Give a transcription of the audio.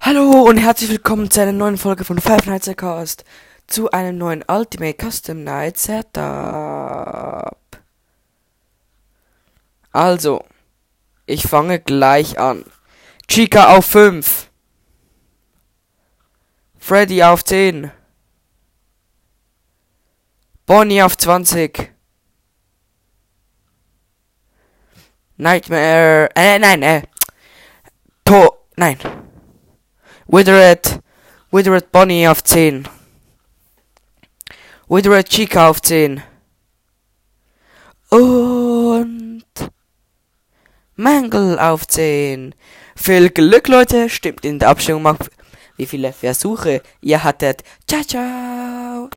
Hallo und herzlich willkommen zu einer neuen Folge von Five Nights at Cast. Zu einem neuen Ultimate Custom Night Setup. Also, ich fange gleich an. Chica auf 5. Freddy auf 10. Bonnie auf 20. Nightmare. Äh, nein, äh. To. Nein. Withered. Withered Bonnie auf 10. Withered Chica auf 10. Und. Mangle auf 10. Viel Glück, Leute. Stimmt in der Abstimmung, wie viele Versuche ihr hattet. Ciao, ciao.